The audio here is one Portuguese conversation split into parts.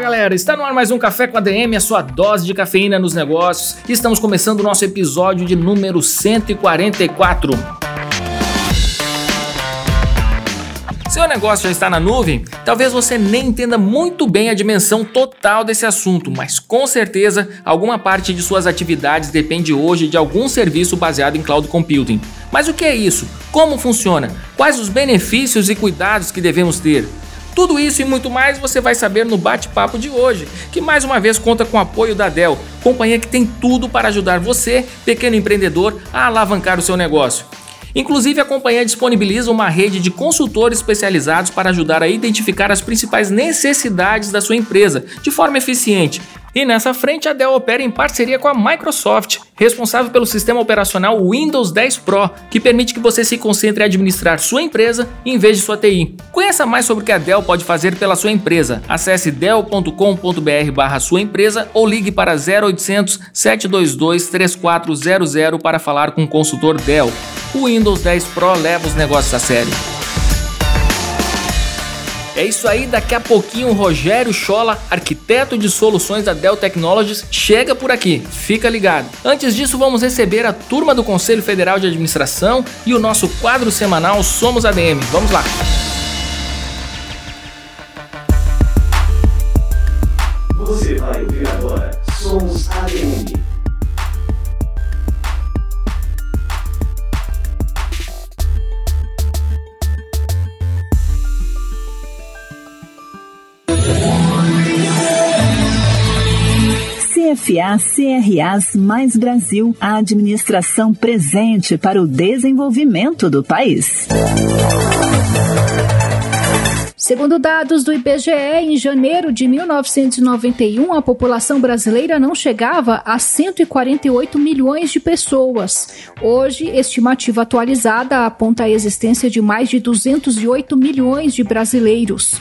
galera, está no ar mais um Café com ADM, a sua dose de cafeína nos negócios. E estamos começando o nosso episódio de número 144. Seu negócio já está na nuvem? Talvez você nem entenda muito bem a dimensão total desse assunto, mas com certeza alguma parte de suas atividades depende hoje de algum serviço baseado em cloud computing. Mas o que é isso? Como funciona? Quais os benefícios e cuidados que devemos ter? Tudo isso e muito mais você vai saber no bate-papo de hoje, que mais uma vez conta com o apoio da Dell, companhia que tem tudo para ajudar você, pequeno empreendedor, a alavancar o seu negócio. Inclusive, a companhia disponibiliza uma rede de consultores especializados para ajudar a identificar as principais necessidades da sua empresa de forma eficiente. E nessa frente, a Dell opera em parceria com a Microsoft, responsável pelo sistema operacional Windows 10 Pro, que permite que você se concentre em administrar sua empresa em vez de sua TI. Conheça mais sobre o que a Dell pode fazer pela sua empresa. Acesse dell.com.br/barra sua empresa ou ligue para 0800 722 3400 para falar com o consultor Dell o Windows 10 Pro leva os negócios a sério. É isso aí, daqui a pouquinho o Rogério Schola, arquiteto de soluções da Dell Technologies, chega por aqui. Fica ligado. Antes disso, vamos receber a turma do Conselho Federal de Administração e o nosso quadro semanal Somos ADM. Vamos lá. CFA CRAs mais Brasil, a administração presente para o desenvolvimento do país. Segundo dados do IBGE, em janeiro de 1991, a população brasileira não chegava a 148 milhões de pessoas. Hoje, estimativa atualizada aponta a existência de mais de 208 milhões de brasileiros.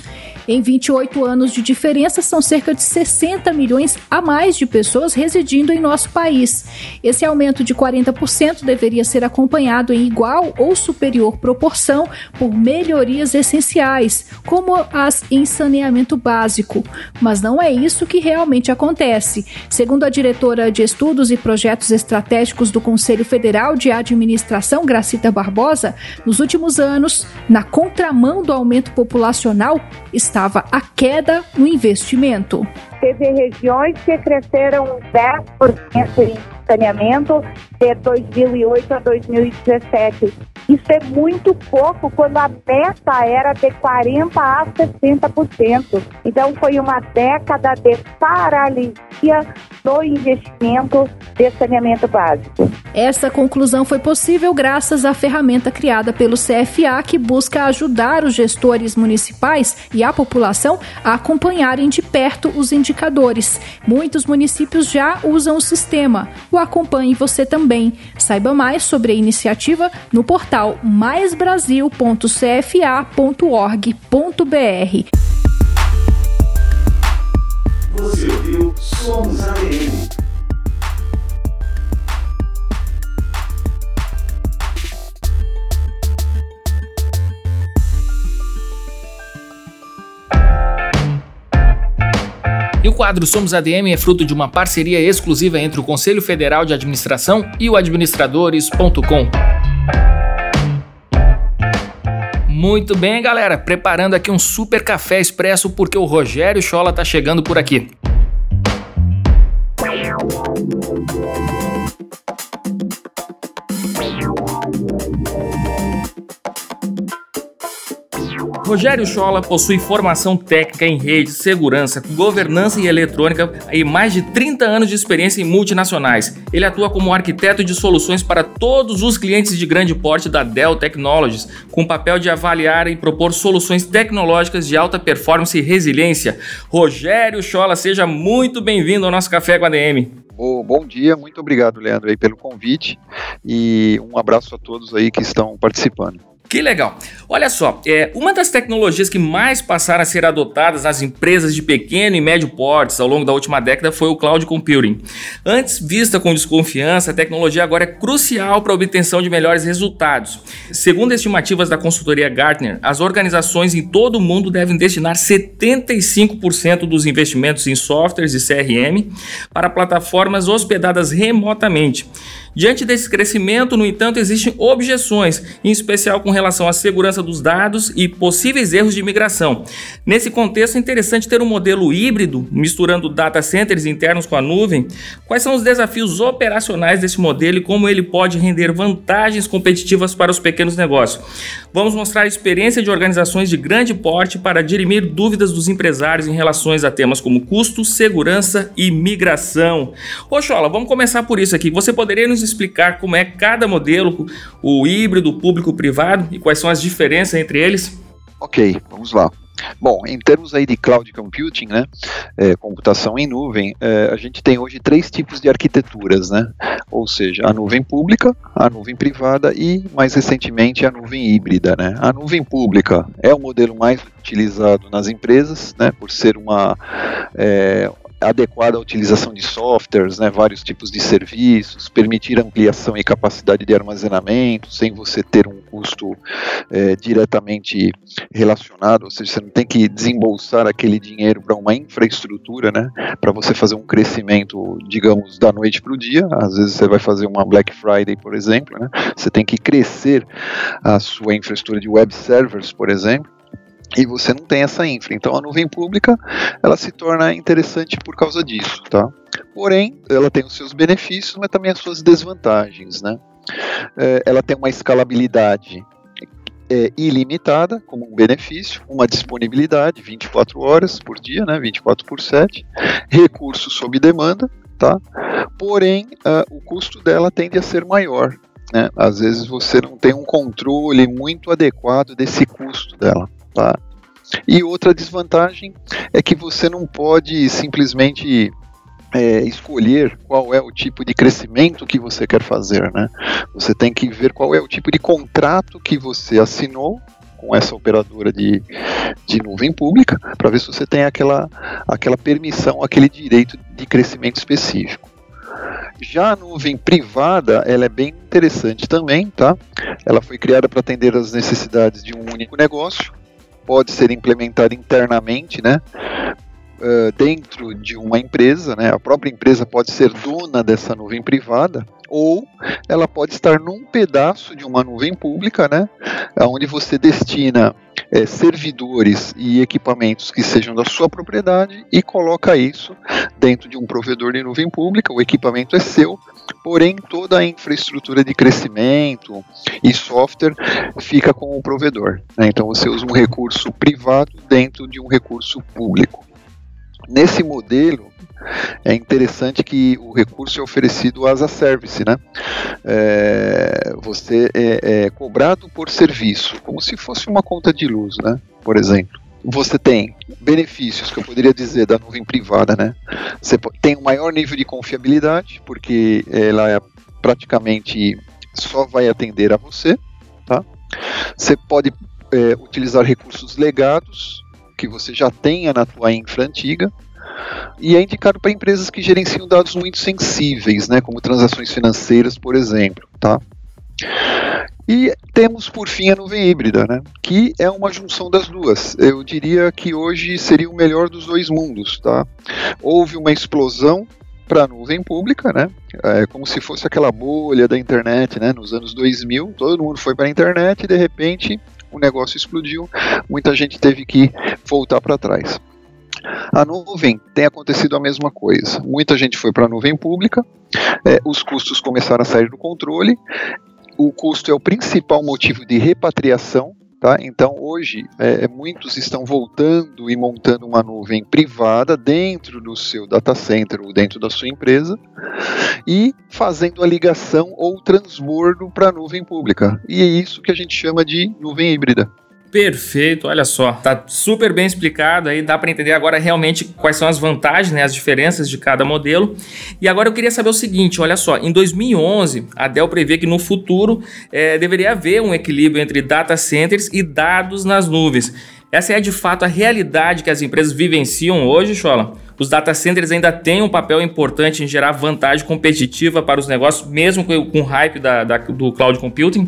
Em 28 anos de diferença, são cerca de 60 milhões a mais de pessoas residindo em nosso país. Esse aumento de 40% deveria ser acompanhado em igual ou superior proporção por melhorias essenciais, como as em saneamento básico. Mas não é isso que realmente acontece. Segundo a diretora de Estudos e Projetos Estratégicos do Conselho Federal de Administração, Gracita Barbosa, nos últimos anos, na contramão do aumento populacional, está a queda no investimento. Teve regiões que cresceram 10% em saneamento de 2008 a 2017. Isso é muito pouco quando a meta era de 40% a 60%. Então foi uma década de paralisia no investimento de saneamento básico. Essa conclusão foi possível graças à ferramenta criada pelo CFA que busca ajudar os gestores municipais e a população a acompanharem de perto os indicadores. Muitos municípios já usam o sistema. O acompanhe você também. Saiba mais sobre a iniciativa no portal maisbrasil.cfa.org.br. Você ouviu Somos. E o quadro Somos ADM é fruto de uma parceria exclusiva entre o Conselho Federal de Administração e o administradores.com. Muito bem, galera, preparando aqui um super café expresso porque o Rogério Chola tá chegando por aqui. Rogério Schola possui formação técnica em rede, segurança, governança e eletrônica e mais de 30 anos de experiência em multinacionais. Ele atua como arquiteto de soluções para todos os clientes de grande porte da Dell Technologies, com o papel de avaliar e propor soluções tecnológicas de alta performance e resiliência. Rogério Schola, seja muito bem-vindo ao nosso Café com a DM. Oh, bom dia, muito obrigado, Leandro, aí, pelo convite e um abraço a todos aí que estão participando. Que legal. Olha só, é, uma das tecnologias que mais passaram a ser adotadas nas empresas de pequeno e médio portes ao longo da última década foi o cloud computing. Antes vista com desconfiança, a tecnologia agora é crucial para a obtenção de melhores resultados. Segundo estimativas da consultoria Gartner, as organizações em todo o mundo devem destinar 75% dos investimentos em softwares e CRM para plataformas hospedadas remotamente. Diante desse crescimento, no entanto, existem objeções, em especial com relação à segurança dos dados e possíveis erros de migração. Nesse contexto, é interessante ter um modelo híbrido, misturando data centers internos com a nuvem. Quais são os desafios operacionais desse modelo e como ele pode render vantagens competitivas para os pequenos negócios? Vamos mostrar a experiência de organizações de grande porte para dirimir dúvidas dos empresários em relação a temas como custo, segurança e migração. Oxola, vamos começar por isso aqui. Você poderia nos explicar como é cada modelo, o híbrido, público-privado e quais são as diferenças entre eles? Ok, vamos lá. Bom, em termos aí de cloud computing, né, é, computação em nuvem, é, a gente tem hoje três tipos de arquiteturas, né, ou seja, a nuvem pública, a nuvem privada e, mais recentemente, a nuvem híbrida, né. A nuvem pública é o modelo mais utilizado nas empresas, né, por ser uma é, adequada à utilização de softwares, né, vários tipos de serviços, permitir ampliação e capacidade de armazenamento, sem você ter um custo é, diretamente relacionado, ou seja, você não tem que desembolsar aquele dinheiro para uma infraestrutura, né, para você fazer um crescimento, digamos, da noite para o dia. Às vezes você vai fazer uma Black Friday, por exemplo, né, você tem que crescer a sua infraestrutura de web servers, por exemplo e você não tem essa infra. Então a nuvem pública ela se torna interessante por causa disso, tá? Porém, ela tem os seus benefícios, mas também as suas desvantagens, né? É, ela tem uma escalabilidade é, ilimitada como um benefício, uma disponibilidade 24 horas por dia, né? 24 por 7, recursos sob demanda, tá? Porém, uh, o custo dela tende a ser maior. Né? Às vezes você não tem um controle muito adequado desse custo dela. Tá? E outra desvantagem é que você não pode simplesmente é, escolher qual é o tipo de crescimento que você quer fazer, né? Você tem que ver qual é o tipo de contrato que você assinou com essa operadora de, de nuvem pública para ver se você tem aquela, aquela permissão, aquele direito de crescimento específico. Já a nuvem privada, ela é bem interessante também, tá? Ela foi criada para atender as necessidades de um único negócio pode ser implementada internamente, né? Uh, dentro de uma empresa, né? A própria empresa pode ser dona dessa nuvem privada ou ela pode estar num pedaço de uma nuvem pública, né? Onde você destina é, servidores e equipamentos que sejam da sua propriedade e coloca isso dentro de um provedor de nuvem pública. O equipamento é seu, porém toda a infraestrutura de crescimento e software fica com o provedor. Né? Então você usa um recurso privado dentro de um recurso público. Nesse modelo, é interessante que o recurso é oferecido as a service, né? É, você é, é, cobrado por serviço, como se fosse uma conta de luz, né? Por exemplo. Você tem benefícios que eu poderia dizer da nuvem privada, né? Você tem um maior nível de confiabilidade, porque ela é praticamente só vai atender a você, tá? Você pode é, utilizar recursos legados que você já tenha na tua infra antiga, e é indicado para empresas que gerenciam dados muito sensíveis, né, como transações financeiras, por exemplo, tá? E temos, por fim, a nuvem híbrida, né, que é uma junção das duas. Eu diria que hoje seria o melhor dos dois mundos. Tá? Houve uma explosão para a nuvem pública, né? É como se fosse aquela bolha da internet, né? Nos anos 2000, todo mundo foi para a internet e de repente o negócio explodiu, muita gente teve que voltar para trás. A nuvem tem acontecido a mesma coisa. Muita gente foi para a nuvem pública, é, os custos começaram a sair do controle. O custo é o principal motivo de repatriação Tá? Então, hoje, é, muitos estão voltando e montando uma nuvem privada dentro do seu data center ou dentro da sua empresa e fazendo a ligação ou transbordo para a nuvem pública. E é isso que a gente chama de nuvem híbrida. Perfeito, olha só, tá super bem explicado aí, dá para entender agora realmente quais são as vantagens, né, as diferenças de cada modelo. E agora eu queria saber o seguinte, olha só, em 2011 a Dell prevê que no futuro é, deveria haver um equilíbrio entre data centers e dados nas nuvens. Essa é de fato a realidade que as empresas vivenciam hoje, Chola? Os data centers ainda têm um papel importante em gerar vantagem competitiva para os negócios, mesmo com o hype da, da, do cloud computing?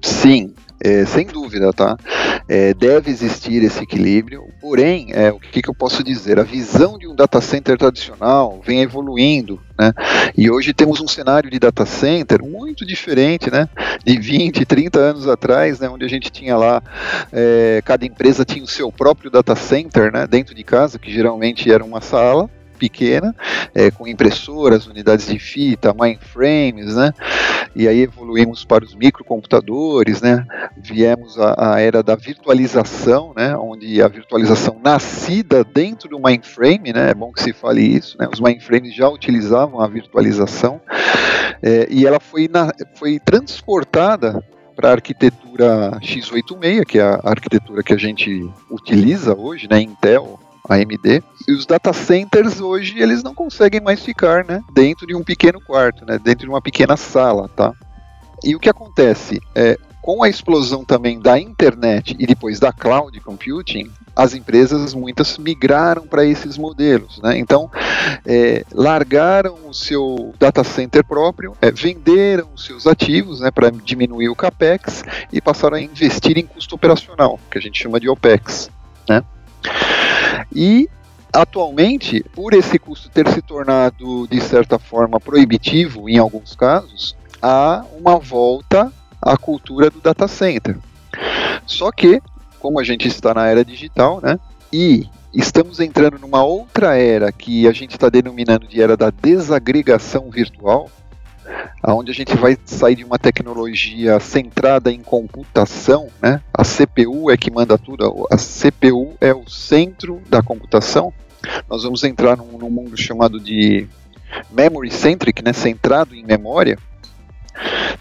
Sim, é, sem dúvida, tá? É, deve existir esse equilíbrio, porém, é, o que, que, eu posso dizer? A visão de um data center tradicional vem evoluindo, né? E hoje temos um cenário de data center muito diferente, né? De 20, 30 anos atrás, né? Onde a gente tinha lá, é, cada empresa tinha o seu próprio data center, né? Dentro de casa, que geralmente era uma sala, pequena, é, com impressoras, unidades de fita, mainframes, né? E aí evoluímos para os microcomputadores, né? Viemos a era da virtualização, né? Onde a virtualização nascida dentro do mainframe, né? É bom que se fale isso, né? Os mainframes já utilizavam a virtualização é, e ela foi, na, foi transportada para a arquitetura x86, que é a arquitetura que a gente utiliza hoje, né, Intel, AMD. E os data centers hoje eles não conseguem mais ficar, né, dentro de um pequeno quarto, né, dentro de uma pequena sala, tá? E o que acontece é com a explosão também da internet e depois da cloud computing, as empresas muitas migraram para esses modelos, né? Então é, largaram o seu data center próprio, é, venderam os seus ativos, né, para diminuir o capex e passaram a investir em custo operacional, que a gente chama de opex, né? E atualmente, por esse custo ter se tornado de certa forma proibitivo em alguns casos, há uma volta à cultura do data center. Só que, como a gente está na era digital, né, e estamos entrando numa outra era que a gente está denominando de era da desagregação virtual, onde a gente vai sair de uma tecnologia centrada em computação, né? A CPU é que manda tudo, a CPU é o centro da computação. Nós vamos entrar num, num mundo chamado de memory centric, né? Centrado em memória.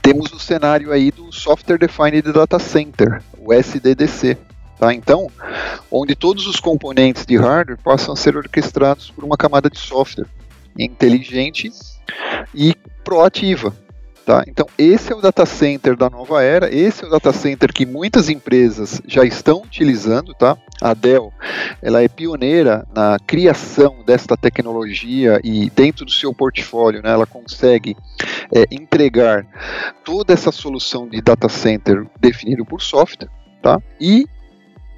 Temos o cenário aí do Software Defined Data Center, o SDDC. Tá? Então, onde todos os componentes de hardware passam a ser orquestrados por uma camada de software inteligente e proativa. Tá? Então, esse é o data center da nova era, esse é o data center que muitas empresas já estão utilizando. Tá? A Dell ela é pioneira na criação desta tecnologia e dentro do seu portfólio né, ela consegue é, entregar toda essa solução de data center definido por software. Tá? E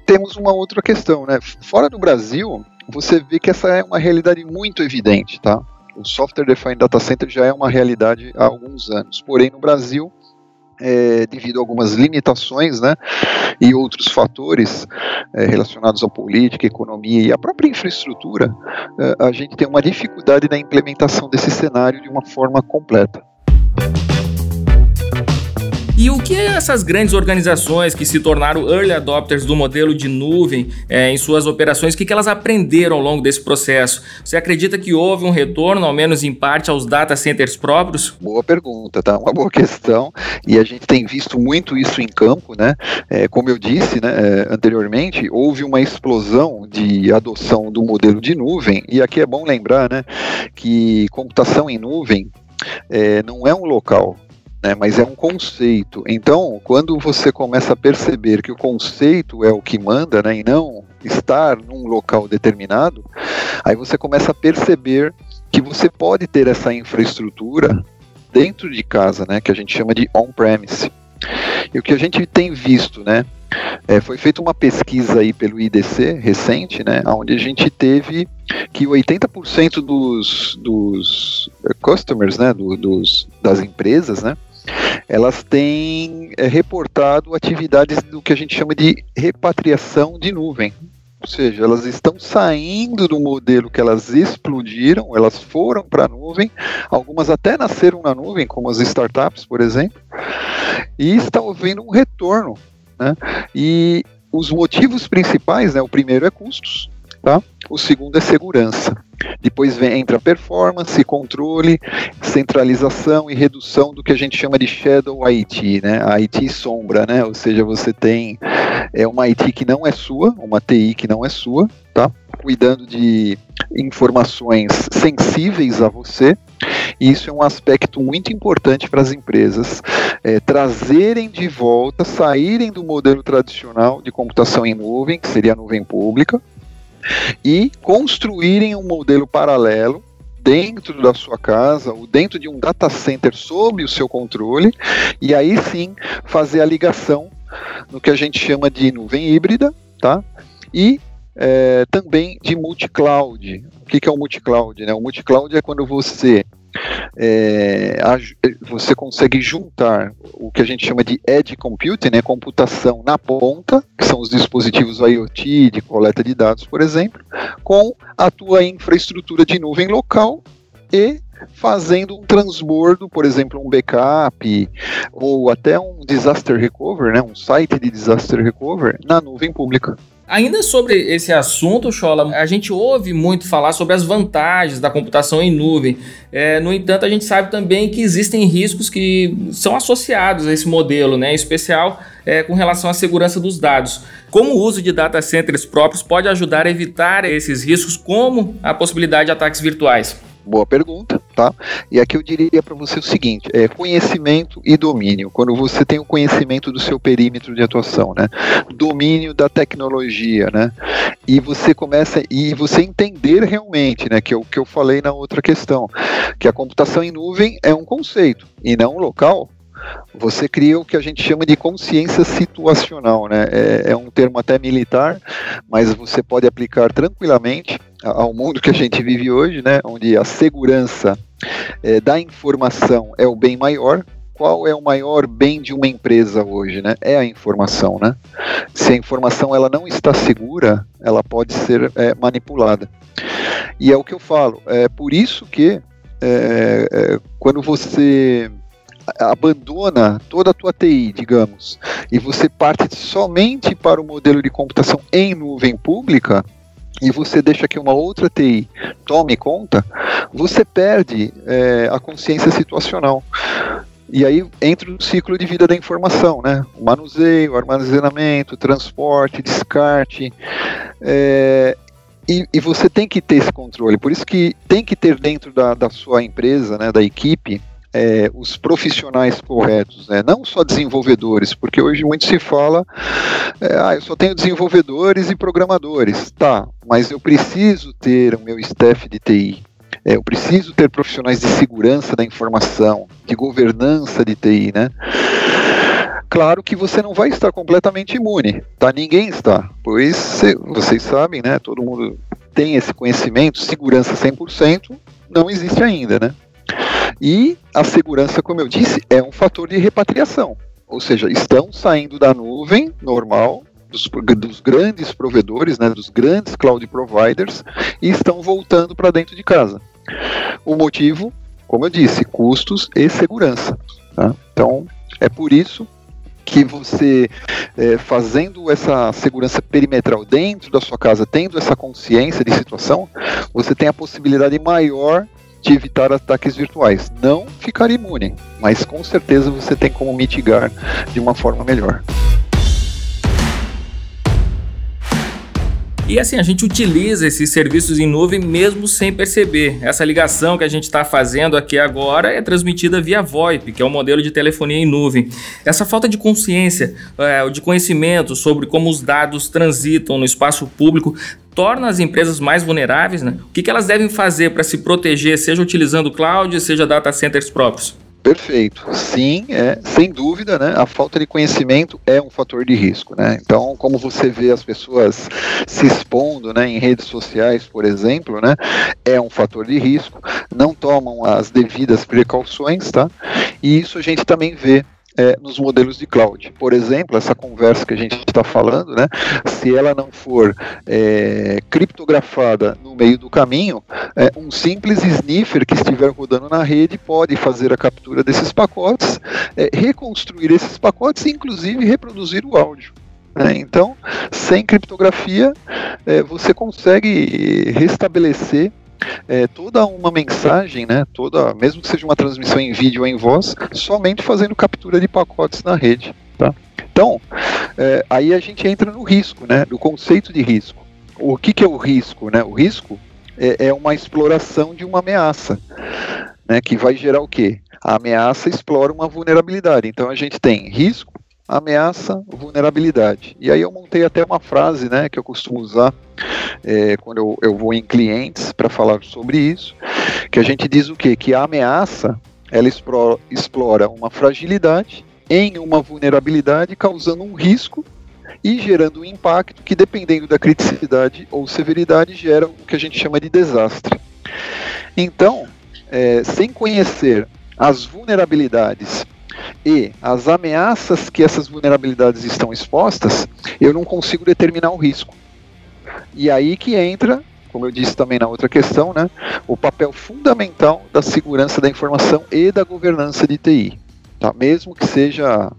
temos uma outra questão. Né? Fora do Brasil, você vê que essa é uma realidade muito evidente. Tá? O Software Defined Data Center já é uma realidade há alguns anos. Porém, no Brasil, é, devido a algumas limitações né, e outros fatores é, relacionados à política, economia e à própria infraestrutura, é, a gente tem uma dificuldade na implementação desse cenário de uma forma completa. E o que essas grandes organizações que se tornaram early adopters do modelo de nuvem é, em suas operações, o que, que elas aprenderam ao longo desse processo? Você acredita que houve um retorno, ao menos em parte, aos data centers próprios? Boa pergunta, tá? Uma boa questão. E a gente tem visto muito isso em campo, né? É, como eu disse né, é, anteriormente, houve uma explosão de adoção do modelo de nuvem. E aqui é bom lembrar né, que computação em nuvem é, não é um local, né, mas é um conceito. Então, quando você começa a perceber que o conceito é o que manda, né, e não estar num local determinado, aí você começa a perceber que você pode ter essa infraestrutura dentro de casa, né, que a gente chama de on-premise. E o que a gente tem visto, né, é, foi feita uma pesquisa aí pelo IDC recente, né, onde a gente teve que 80% dos, dos customers, né, do, dos, das empresas, né, elas têm é, reportado atividades do que a gente chama de repatriação de nuvem. Ou seja, elas estão saindo do modelo que elas explodiram, elas foram para a nuvem, algumas até nasceram na nuvem, como as startups, por exemplo, e está havendo um retorno Né? E os motivos principais, né, o primeiro é custos, tá? o segundo é segurança. Depois vem, entra performance, controle, centralização e redução do que a gente chama de shadow IT, né? A IT sombra, né? Ou seja, você tem é uma IT que não é sua, uma TI que não é sua, tá? Cuidando de informações sensíveis a você. E isso é um aspecto muito importante para as empresas é, trazerem de volta, saírem do modelo tradicional de computação em nuvem, que seria a nuvem pública, e construírem um modelo paralelo dentro da sua casa ou dentro de um data center sob o seu controle e aí sim fazer a ligação no que a gente chama de nuvem híbrida, tá? E é, também de multi-cloud. O que, que é o multi-cloud? Né? O multi-cloud é quando você é, você consegue juntar o que a gente chama de edge computing, né, computação na ponta, que são os dispositivos IoT de coleta de dados, por exemplo, com a tua infraestrutura de nuvem local e fazendo um transbordo, por exemplo, um backup ou até um disaster recover, né, um site de disaster recover na nuvem pública. Ainda sobre esse assunto, Chola, a gente ouve muito falar sobre as vantagens da computação em nuvem. É, no entanto, a gente sabe também que existem riscos que são associados a esse modelo, né, em especial é, com relação à segurança dos dados. Como o uso de data centers próprios pode ajudar a evitar esses riscos, como a possibilidade de ataques virtuais? Boa pergunta, tá? E aqui eu diria para você o seguinte: é conhecimento e domínio. Quando você tem o conhecimento do seu perímetro de atuação, né? Domínio da tecnologia, né? E você começa e você entender realmente, né? Que é o que eu falei na outra questão, que a computação em nuvem é um conceito e não um local você cria o que a gente chama de consciência situacional, né? É, é, um termo até militar, mas você pode aplicar tranquilamente ao mundo que a gente vive hoje, né? Onde a segurança é, da informação é o bem maior. Qual é o maior bem de uma empresa hoje, né? É a informação, né? Se a informação ela não está segura, ela pode ser é, manipulada. E é o que eu falo. É por isso que é, é, quando você abandona toda a tua TI, digamos, e você parte somente para o modelo de computação em nuvem pública, e você deixa que uma outra TI tome conta, você perde é, a consciência situacional. E aí entra o ciclo de vida da informação, né? O manuseio, armazenamento, transporte, descarte. É, e, e, você tem que ter esse controle. Por isso que tem que ter dentro da, da sua empresa, né, da equipe, é, os profissionais corretos, né? não só desenvolvedores, porque hoje muito se fala, é, ah, eu só tenho desenvolvedores e programadores, tá, mas eu preciso ter o meu staff de TI, é, eu preciso ter profissionais de segurança da informação, de governança de TI, né? Claro que você não vai estar completamente imune, tá? Ninguém está, pois cê, vocês sabem, né? Todo mundo tem esse conhecimento, segurança 100% não existe ainda, né? E a segurança, como eu disse, é um fator de repatriação. Ou seja, estão saindo da nuvem normal, dos, dos grandes provedores, né, dos grandes cloud providers, e estão voltando para dentro de casa. O motivo, como eu disse, custos e segurança. Tá? Então, é por isso que você, é, fazendo essa segurança perimetral dentro da sua casa, tendo essa consciência de situação, você tem a possibilidade maior de evitar ataques virtuais. Não ficar imune, mas com certeza você tem como mitigar de uma forma melhor. E assim, a gente utiliza esses serviços em nuvem mesmo sem perceber. Essa ligação que a gente está fazendo aqui agora é transmitida via VoIP, que é o um modelo de telefonia em nuvem. Essa falta de consciência, é, de conhecimento sobre como os dados transitam no espaço público, torna as empresas mais vulneráveis. Né? O que, que elas devem fazer para se proteger, seja utilizando cloud, seja data centers próprios? Perfeito. Sim, é, sem dúvida, né? A falta de conhecimento é um fator de risco, né? Então, como você vê as pessoas se expondo, né, em redes sociais, por exemplo, né, é um fator de risco. Não tomam as devidas precauções, tá? E isso a gente também vê é, nos modelos de cloud. Por exemplo, essa conversa que a gente está falando, né, se ela não for é, criptografada no meio do caminho, é, um simples sniffer que estiver rodando na rede pode fazer a captura desses pacotes, é, reconstruir esses pacotes e, inclusive, reproduzir o áudio. Né? Então, sem criptografia, é, você consegue restabelecer é, toda uma mensagem, né, toda, mesmo que seja uma transmissão em vídeo ou em voz, somente fazendo captura de pacotes na rede. Tá? Então, é, aí a gente entra no risco, né, do conceito de risco. O que, que é o risco? Né? O risco é, é uma exploração de uma ameaça, né, que vai gerar o quê? A ameaça explora uma vulnerabilidade. Então a gente tem risco, ameaça, vulnerabilidade. E aí eu montei até uma frase né, que eu costumo usar é, quando eu, eu vou em clientes para falar sobre isso, que a gente diz o quê? Que a ameaça ela explora, uma fragilidade em uma vulnerabilidade, causando um risco e gerando um impacto que, dependendo da criticidade ou severidade, gera o que a gente chama de desastre. Então, é, sem conhecer as vulnerabilidades e as ameaças que essas vulnerabilidades estão expostas, eu não consigo determinar o risco. E aí que entra, como eu disse também na outra questão, né, o papel fundamental da segurança da informação e da governança de TI. Tá? Mesmo que seja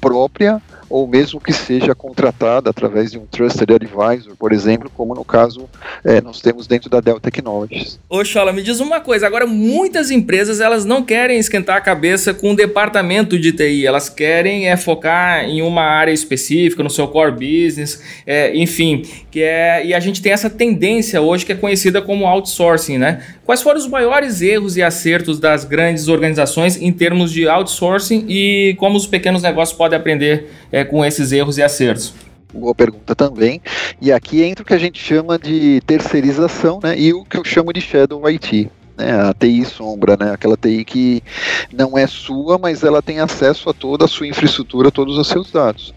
própria ou mesmo que seja contratada através de um Trusted Advisor, por exemplo, como no caso é, nós temos dentro da Dell Technologies. Ô me diz uma coisa, agora muitas empresas elas não querem esquentar a cabeça com o departamento de TI, elas querem é, focar em uma área específica, no seu core business, é, enfim, que é, e a gente tem essa tendência hoje que é conhecida como outsourcing, né? Quais foram os maiores erros e acertos das grandes organizações em termos de outsourcing e como os pequenos negócios podem aprender é, com esses erros e acertos? Boa pergunta também. E aqui entra o que a gente chama de terceirização né, e o que eu chamo de Shadow IT. Né, a TI sombra, né, aquela TI que não é sua, mas ela tem acesso a toda a sua infraestrutura, todos os seus dados.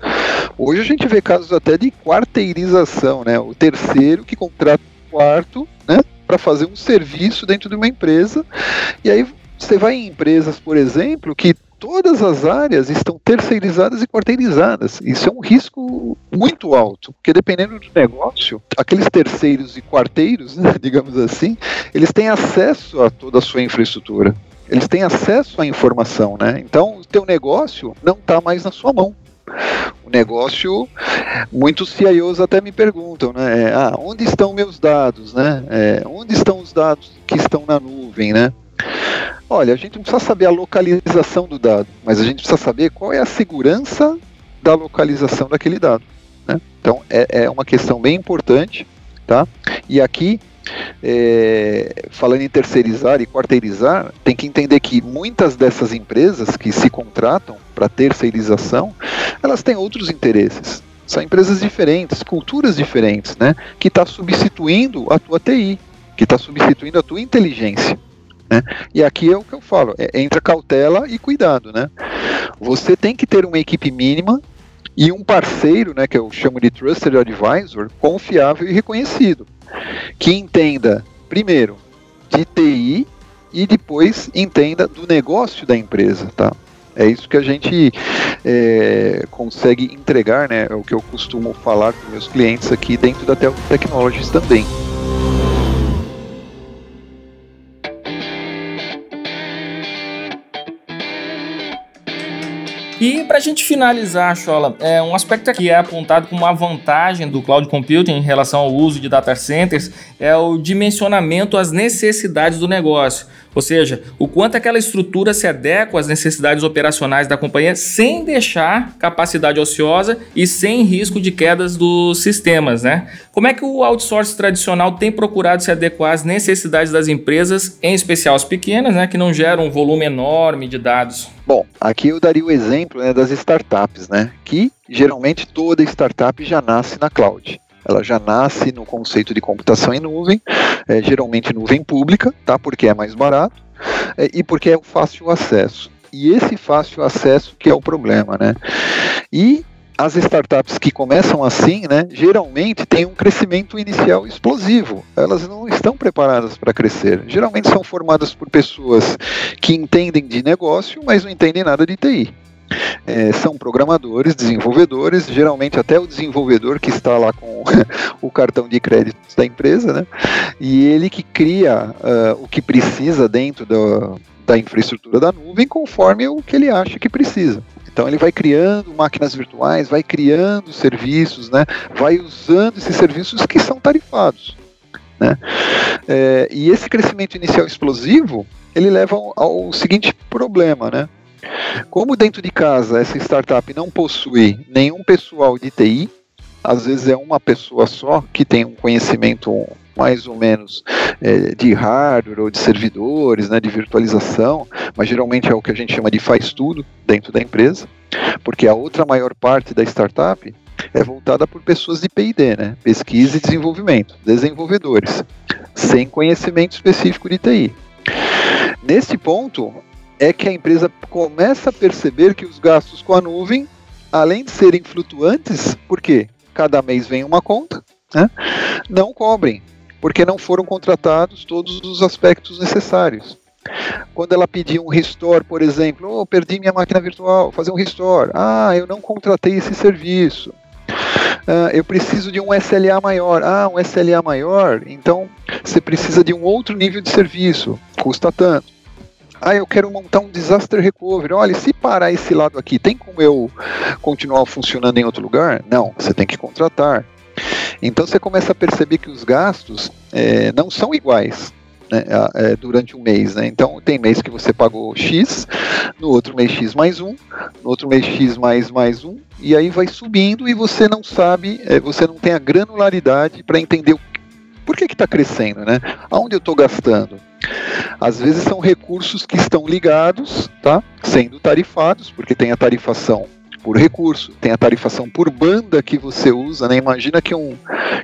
Hoje a gente vê casos até de quarteirização, né, o terceiro que contrata o quarto né, para fazer um serviço dentro de uma empresa, e aí você vai em empresas, por exemplo, que todas as áreas estão terceirizadas e quarteirizadas. Isso é um risco muito alto, porque dependendo do negócio, aqueles terceiros e quarteiros, né, digamos assim, eles têm acesso a toda a sua infraestrutura. Eles têm acesso à informação, né? Então, o teu negócio não está mais na sua mão. O negócio, muitos CIOs até me perguntam, né? Ah, onde estão meus dados, né? É, onde estão os dados que estão na nuvem, né? Olha, a gente não precisa saber a localização do dado, mas a gente precisa saber qual é a segurança da localização daquele dado. Né? Então é, é, uma questão bem importante, tá? E aqui é, falando em terceirizar e quarteirizar, tem que entender que muitas dessas empresas que se contratam para terceirização, elas têm outros interesses. São empresas diferentes, culturas diferentes, né? Que está substituindo a tua TI, que está substituindo a tua inteligência. Né? E aqui é o que eu falo, é, entre cautela e cuidado. Né? Você tem que ter uma equipe mínima e um parceiro, né, que eu chamo de Trusted Advisor, confiável e reconhecido, que entenda, primeiro, de TI e depois entenda do negócio da empresa. Tá? É isso que a gente é, consegue entregar, né, é o que eu costumo falar com meus clientes aqui dentro da Telco Technologies também. E para a gente finalizar, Chola, é um aspecto que é apontado como uma vantagem do cloud computing em relação ao uso de data centers é o dimensionamento às necessidades do negócio. Ou seja, o quanto aquela estrutura se adequa às necessidades operacionais da companhia sem deixar capacidade ociosa e sem risco de quedas dos sistemas, né? Como é que o outsourcing tradicional tem procurado se adequar às necessidades das empresas, em especial as pequenas, né, que não geram um volume enorme de dados? Bom, aqui eu daria o exemplo né, das startups, né, que geralmente toda startup já nasce na cloud ela já nasce no conceito de computação em nuvem, é, geralmente nuvem pública, tá? Porque é mais barato é, e porque é o fácil acesso. E esse fácil acesso que é o problema, né? E as startups que começam assim, né, geralmente têm um crescimento inicial explosivo. Elas não estão preparadas para crescer. Geralmente são formadas por pessoas que entendem de negócio, mas não entendem nada de TI. É, são programadores, desenvolvedores, geralmente até o desenvolvedor que está lá com o cartão de crédito da empresa, né? E ele que cria uh, o que precisa dentro do, da infraestrutura da nuvem conforme o que ele acha que precisa. Então ele vai criando máquinas virtuais, vai criando serviços, né? vai usando esses serviços que são tarifados. Né? É, e esse crescimento inicial explosivo, ele leva ao, ao seguinte problema, né? Como dentro de casa essa startup não possui nenhum pessoal de TI, às vezes é uma pessoa só que tem um conhecimento mais ou menos é, de hardware ou de servidores, né, de virtualização, mas geralmente é o que a gente chama de faz tudo dentro da empresa, porque a outra maior parte da startup é voltada por pessoas de P&D, né, pesquisa e desenvolvimento, desenvolvedores, sem conhecimento específico de TI. Nesse ponto é que a empresa começa a perceber que os gastos com a nuvem, além de serem flutuantes, porque cada mês vem uma conta, né, não cobrem porque não foram contratados todos os aspectos necessários. Quando ela pedir um restore, por exemplo, oh, perdi minha máquina virtual, fazer um restore. Ah, eu não contratei esse serviço. Ah, eu preciso de um SLA maior. Ah, um SLA maior, então você precisa de um outro nível de serviço, custa tanto. Ah, eu quero montar um disaster recovery. Olha, se parar esse lado aqui, tem como eu continuar funcionando em outro lugar? Não, você tem que contratar. Então você começa a perceber que os gastos é, não são iguais. Né, é, durante um mês. Né? Então, tem mês que você pagou X, no outro mês X mais um, no outro mês X mais mais um, e aí vai subindo e você não sabe, é, você não tem a granularidade para entender o, por que está crescendo, né? Aonde eu estou gastando? Às vezes são recursos que estão ligados, tá? Sendo tarifados, porque tem a tarifação por recurso, tem a tarifação por banda que você usa, né? Imagina que, um,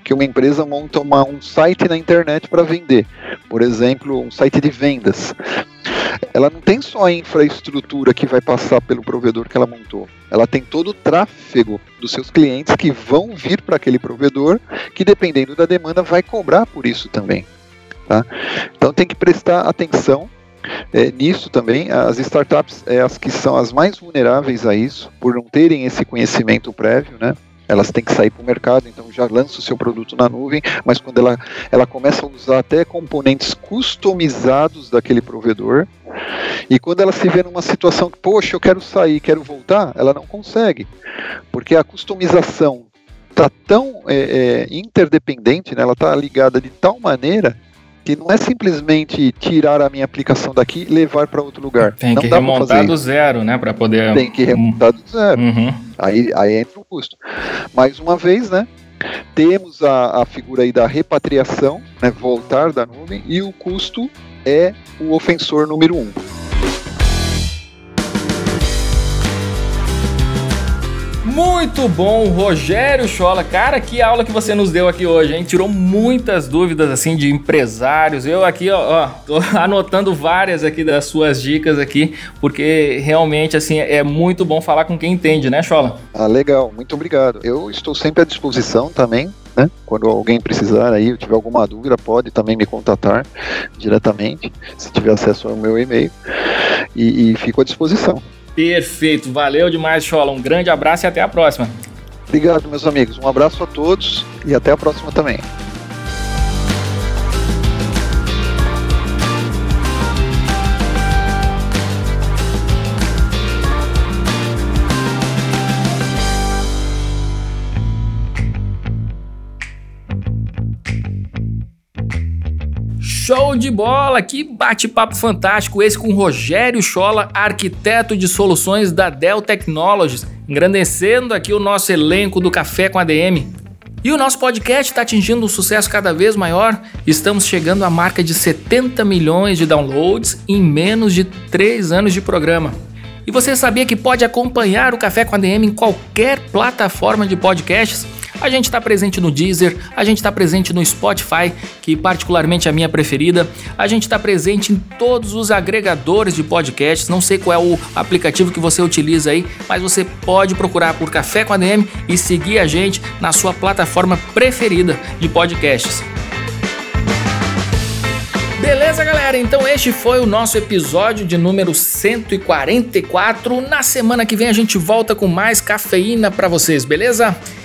que uma empresa monta uma, um site na internet para vender, por exemplo, um site de vendas. Ela não tem só a infraestrutura que vai passar pelo provedor que ela montou, ela tem todo o tráfego dos seus clientes que vão vir para aquele provedor, que dependendo da demanda vai cobrar por isso também. Tá? Então tem que prestar atenção é, nisso também, as startups é as que são as mais vulneráveis a isso, por não terem esse conhecimento prévio, né? Elas têm que sair para o mercado, então já lança o seu produto na nuvem, mas quando ela, ela começa a usar até componentes customizados daquele provedor, e quando ela se vê numa situação que, poxa, eu quero sair, quero voltar, ela não consegue, porque a customização está tão é, é, interdependente, né, ela está ligada de tal maneira que não é simplesmente tirar a minha aplicação daqui e levar para outro lugar. Tem não que remontar do zero, né, para poder. Tem que remontar do zero. Uhum. Aí, aí entra o custo. Mais uma vez, né? Temos a, a figura aí da repatriação, né, voltar da nuvem, e o custo é o ofensor número um. Muito bom, Rogério Chola. Cara, que aula que você nos deu aqui hoje, hein? Tirou muitas dúvidas assim de empresários. Eu aqui, ó, ó tô anotando várias aqui das suas dicas aqui, porque realmente assim é muito bom falar com quem entende, né, Chola? Ah, legal. Muito obrigado. Eu estou sempre à disposição também né? Quando alguém precisar aí, tiver alguma dúvida, pode também me contatar diretamente, se tiver acesso ao meu e-mail, e, e fico à disposição. Perfeito, valeu demais, Chola. Um grande abraço e até a próxima. Obrigado, meus amigos. Um abraço a todos e até a próxima também. Show de bola! Que bate-papo fantástico esse com Rogério Chola, arquiteto de soluções da Dell Technologies, engrandecendo aqui o nosso elenco do Café com ADM. E o nosso podcast está atingindo um sucesso cada vez maior. Estamos chegando à marca de 70 milhões de downloads em menos de 3 anos de programa. E você sabia que pode acompanhar o Café com ADM em qualquer plataforma de podcasts? A gente está presente no Deezer, a gente está presente no Spotify, que particularmente é a minha preferida. A gente está presente em todos os agregadores de podcasts. Não sei qual é o aplicativo que você utiliza aí, mas você pode procurar por Café com a DM e seguir a gente na sua plataforma preferida de podcasts. Beleza? Galera? Então este foi o nosso episódio de número 144. Na semana que vem a gente volta com mais cafeína para vocês, beleza?